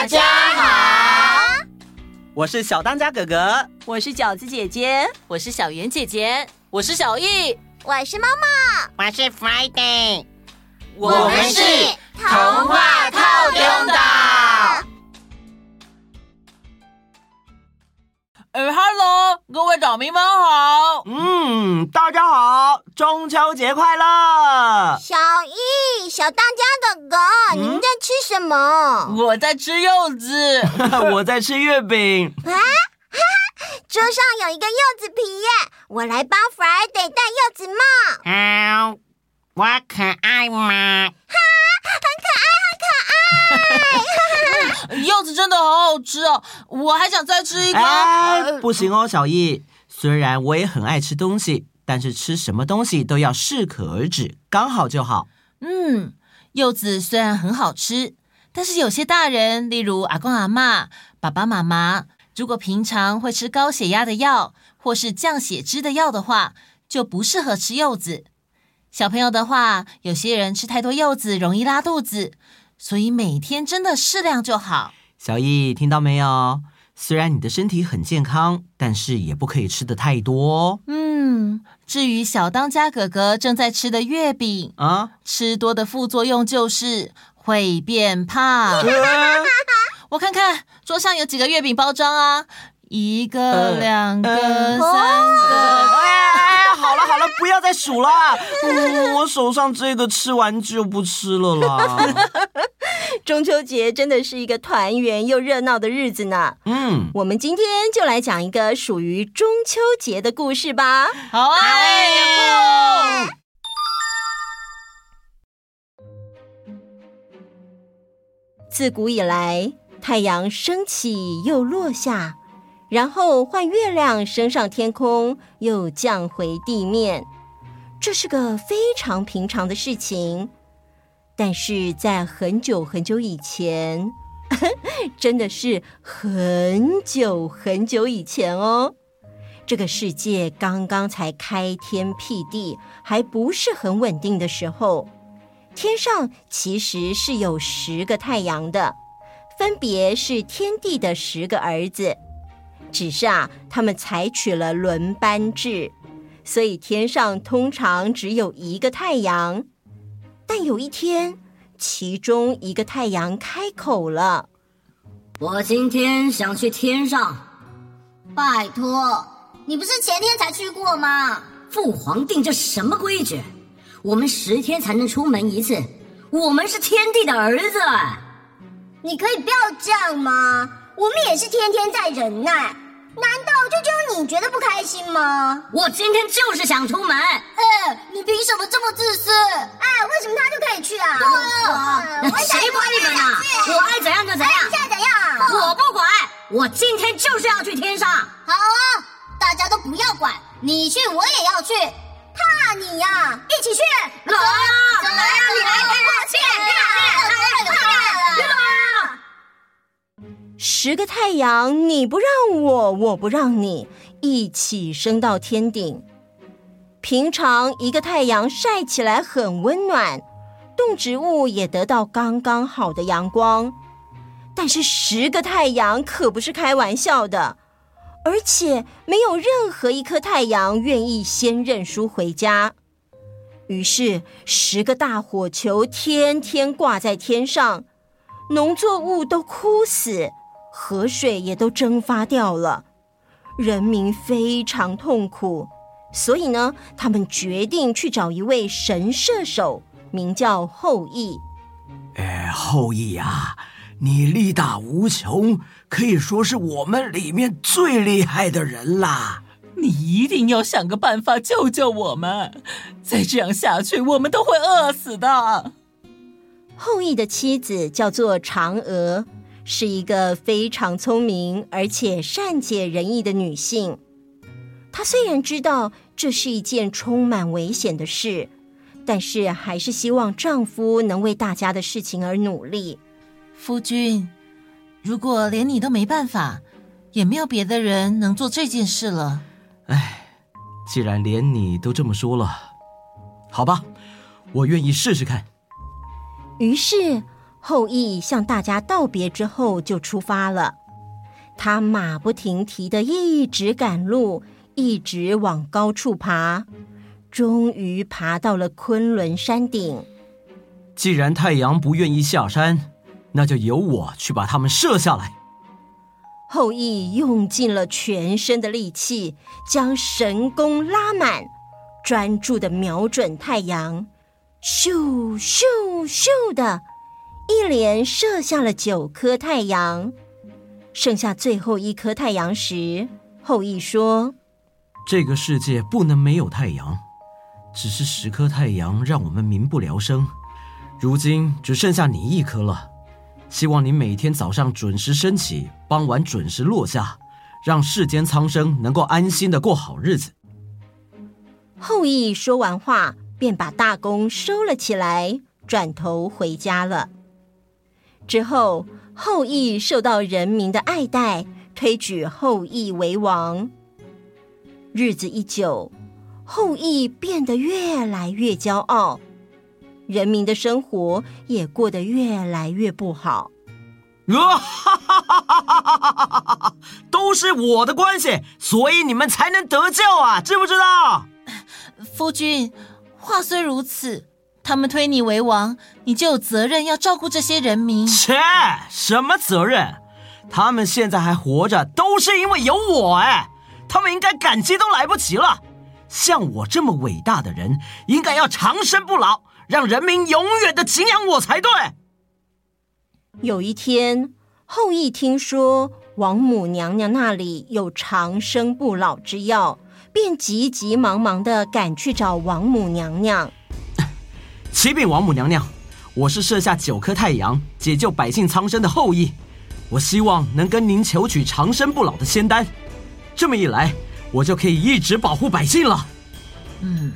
大家好，我是小当家哥哥，我是饺子姐姐，我是小圆姐姐，我是小艺，我是猫猫，我是 Friday，我们是童话套中岛。呃，Hello，各位岛民们好。嗯，大家好，中秋节快乐！小艺、小当家哥哥，嗯、你们在吃什么？我在吃柚子。我在吃月饼。啊，哈哈，桌上有一个柚子皮耶，我来帮 Friday 戴柚子帽。啊，我可爱吗？哈，很可爱，很可爱。柚子真的好好吃哦，我还想再吃一个。哎，不行哦，小易。虽然我也很爱吃东西，但是吃什么东西都要适可而止，刚好就好。嗯，柚子虽然很好吃，但是有些大人，例如阿公阿嬷、爸爸妈妈，如果平常会吃高血压的药或是降血脂的药的话，就不适合吃柚子。小朋友的话，有些人吃太多柚子容易拉肚子。所以每天真的适量就好。小易，听到没有？虽然你的身体很健康，但是也不可以吃得太多。嗯，至于小当家哥哥正在吃的月饼啊，吃多的副作用就是会变胖。我看看桌上有几个月饼包装啊，一个、呃、两个、呃、三个。哎，好了好了，不要再数了。嗯，我手上这个吃完就不吃了啦。中秋节真的是一个团圆又热闹的日子呢。嗯，我们今天就来讲一个属于中秋节的故事吧。好啊！自古以来，太阳升起又落下，然后换月亮升上天空，又降回地面，这是个非常平常的事情。但是在很久很久以前，真的是很久很久以前哦，这个世界刚刚才开天辟地，还不是很稳定的时候，天上其实是有十个太阳的，分别是天帝的十个儿子，只是啊，他们采取了轮班制，所以天上通常只有一个太阳。但有一天，其中一个太阳开口了：“我今天想去天上。”“拜托，你不是前天才去过吗？”“父皇定这什么规矩？我们十天才能出门一次。我们是天帝的儿子。”“你可以不要这样吗？我们也是天天在忍耐。”难道就只有你觉得不开心吗？我今天就是想出门。哎，你凭什么这么自私？哎，为什么他就可以去啊？对，谁管你们呢？我爱怎样就怎样。现在怎样？我不管，我今天就是要去天上。好啊，大家都不要管，你去我也要去。怕你呀？一起去。来啊！来啊！十个太阳，你不让我，我不让你，一起升到天顶。平常一个太阳晒起来很温暖，动植物也得到刚刚好的阳光。但是十个太阳可不是开玩笑的，而且没有任何一颗太阳愿意先认输回家。于是十个大火球天天挂在天上，农作物都枯死。河水也都蒸发掉了，人民非常痛苦，所以呢，他们决定去找一位神射手，名叫后羿。哎，后羿呀，你力大无穷，可以说是我们里面最厉害的人啦。你一定要想个办法救救我们，再这样下去，我们都会饿死的。后羿的妻子叫做嫦娥。是一个非常聪明而且善解人意的女性。她虽然知道这是一件充满危险的事，但是还是希望丈夫能为大家的事情而努力。夫君，如果连你都没办法，也没有别的人能做这件事了。唉，既然连你都这么说了，好吧，我愿意试试看。于是。后羿向大家道别之后就出发了。他马不停蹄的一直赶路，一直往高处爬，终于爬到了昆仑山顶。既然太阳不愿意下山，那就由我去把他们射下来。后羿用尽了全身的力气，将神弓拉满，专注的瞄准太阳，咻咻咻的，一连射下了九颗太阳。剩下最后一颗太阳时，后羿说：“这个世界不能没有太阳，只是十颗太阳让我们民不聊生，如今只剩下你一颗了。”希望你每天早上准时升起，傍晚准时落下，让世间苍生能够安心的过好日子。后羿说完话，便把大弓收了起来，转头回家了。之后，后羿受到人民的爱戴，推举后羿为王。日子一久，后羿变得越来越骄傲。人民的生活也过得越来越不好。啊哈哈哈哈哈！都是我的关系，所以你们才能得救啊，知不知道？夫君，话虽如此，他们推你为王，你就有责任要照顾这些人民。切，什么责任？他们现在还活着，都是因为有我哎，他们应该感激都来不及了。像我这么伟大的人，应该要长生不老。让人民永远的敬仰我才对。有一天，后羿听说王母娘娘那里有长生不老之药，便急急忙忙的赶去找王母娘娘。启禀王母娘娘，我是射下九颗太阳，解救百姓苍生的后裔，我希望能跟您求取长生不老的仙丹，这么一来，我就可以一直保护百姓了。嗯。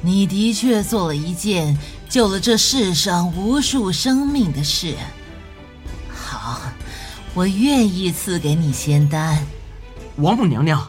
你的确做了一件救了这世上无数生命的事。好，我愿意赐给你仙丹。王母娘娘，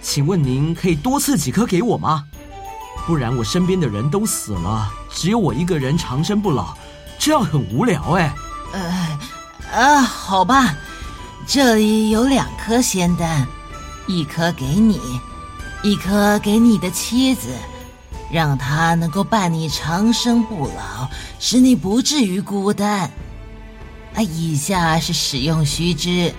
请问您可以多赐几颗给我吗？不然我身边的人都死了，只有我一个人长生不老，这样很无聊哎。呃，啊，好吧，这里有两颗仙丹，一颗给你，一颗给你的妻子。让她能够伴你长生不老，使你不至于孤单。啊，以下是使用须知：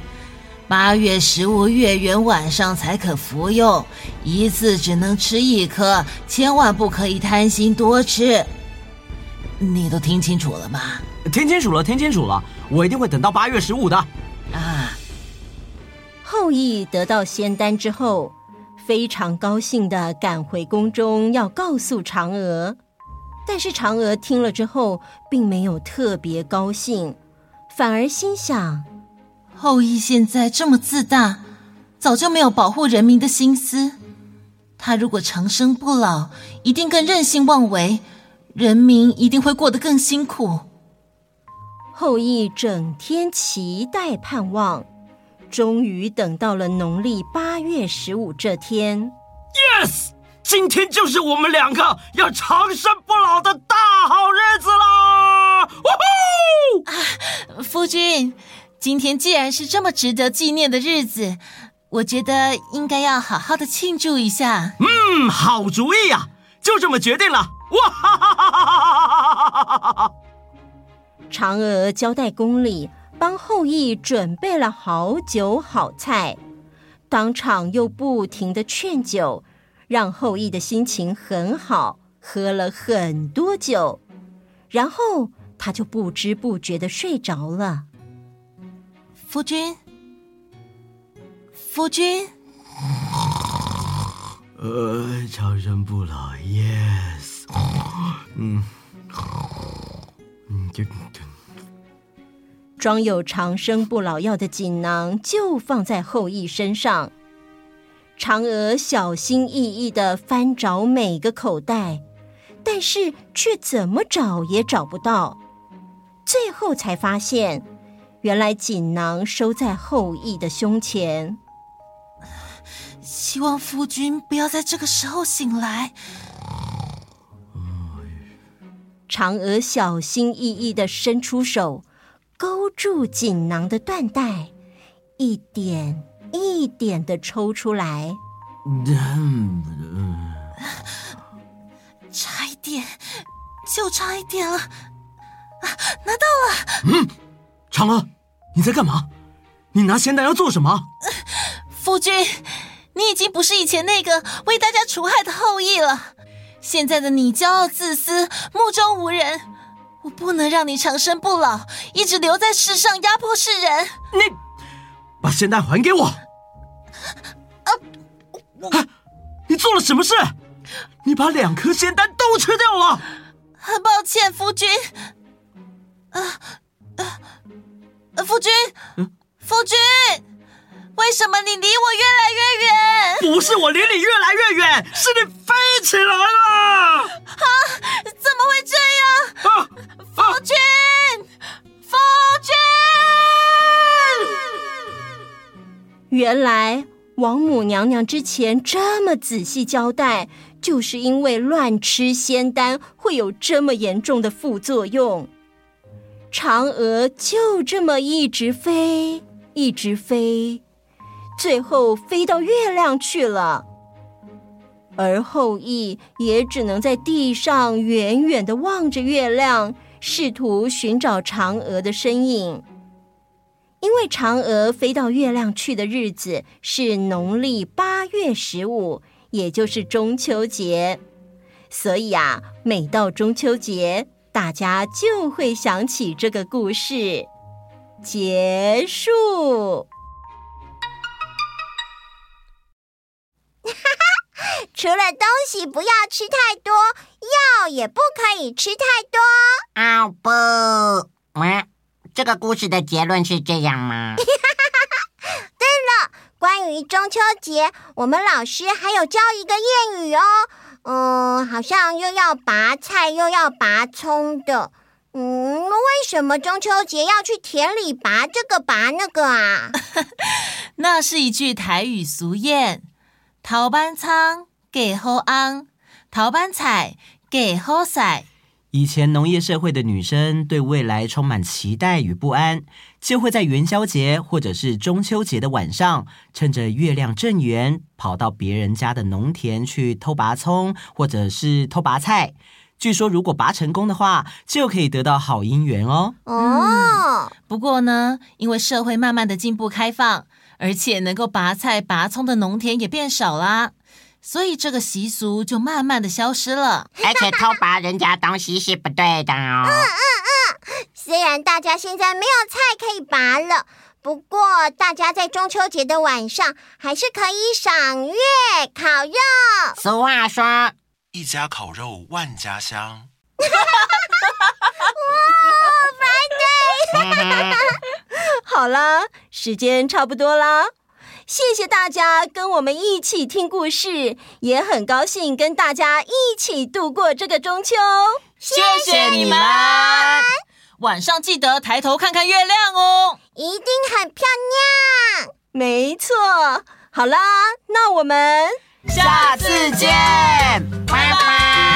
八月十五月圆晚上才可服用，一次只能吃一颗，千万不可以贪心多吃。你都听清楚了吗？听清楚了，听清楚了，我一定会等到八月十五的。啊！后羿得到仙丹之后。非常高兴的赶回宫中，要告诉嫦娥。但是嫦娥听了之后，并没有特别高兴，反而心想：后羿现在这么自大，早就没有保护人民的心思。他如果长生不老，一定更任性妄为，人民一定会过得更辛苦。后羿整天期待盼望。终于等到了农历八月十五这天，Yes，今天就是我们两个要长生不老的大好日子啦！呜呼！啊，夫君，今天既然是这么值得纪念的日子，我觉得应该要好好的庆祝一下。嗯，好主意呀，就这么决定了！哇哈哈哈！嫦娥交代宫里。帮后羿准备了好酒好菜，当场又不停的劝酒，让后羿的心情很好，喝了很多酒，然后他就不知不觉的睡着了。夫君，夫君，呃，长生不老，yes，嗯。装有长生不老药的锦囊就放在后羿身上，嫦娥小心翼翼地翻找每个口袋，但是却怎么找也找不到，最后才发现，原来锦囊收在后羿的胸前。希望夫君不要在这个时候醒来。嫦娥小心翼翼的伸出手，勾住锦囊的缎带，一点一点的抽出来。差一点，就差一点了，啊，拿到了！嗯，嫦娥，你在干嘛？你拿仙丹要做什么？夫君，你已经不是以前那个为大家除害的后羿了。现在的你骄傲自私，目中无人。我不能让你长生不老，一直留在世上压迫世人。你把仙丹还给我！啊，啊！你做了什么事？你把两颗仙丹都吃掉了。很抱歉，夫君。啊啊！夫君，嗯、夫君。为什么你离我越来越远？不是我离你越来越远，是你飞起来了！啊！怎么会这样？啊！夫君，夫君！原来王母娘娘之前这么仔细交代，就是因为乱吃仙丹会有这么严重的副作用。嫦娥就这么一直飞，一直飞。最后飞到月亮去了，而后羿也只能在地上远远地望着月亮，试图寻找嫦娥的身影。因为嫦娥飞到月亮去的日子是农历八月十五，也就是中秋节，所以啊，每到中秋节，大家就会想起这个故事。结束。除了东西不要吃太多，药也不可以吃太多。啊不，啊，这个故事的结论是这样吗？对了，关于中秋节，我们老师还有教一个谚语哦。嗯，好像又要拔菜又要拔葱的。嗯，为什么中秋节要去田里拔这个拔那个啊？那是一句台语俗谚，头班仓。给后安，桃班彩，给后赛。以前农业社会的女生对未来充满期待与不安，就会在元宵节或者是中秋节的晚上，趁着月亮正圆，跑到别人家的农田去偷拔葱，或者是偷拔菜。据说如果拔成功的话，就可以得到好姻缘哦。哦、嗯，不过呢，因为社会慢慢的进步开放，而且能够拔菜拔葱的农田也变少啦。所以这个习俗就慢慢的消失了，而且偷拔人家东西是不对的哦。嗯嗯嗯，虽然大家现在没有菜可以拔了，不过大家在中秋节的晚上还是可以赏月烤肉。俗话说，一家烤肉万家香。哇，白对。好啦，时间差不多了。谢谢大家跟我们一起听故事，也很高兴跟大家一起度过这个中秋。谢谢你们，晚上记得抬头看看月亮哦，一定很漂亮。没错，好啦，那我们下次见，拜拜。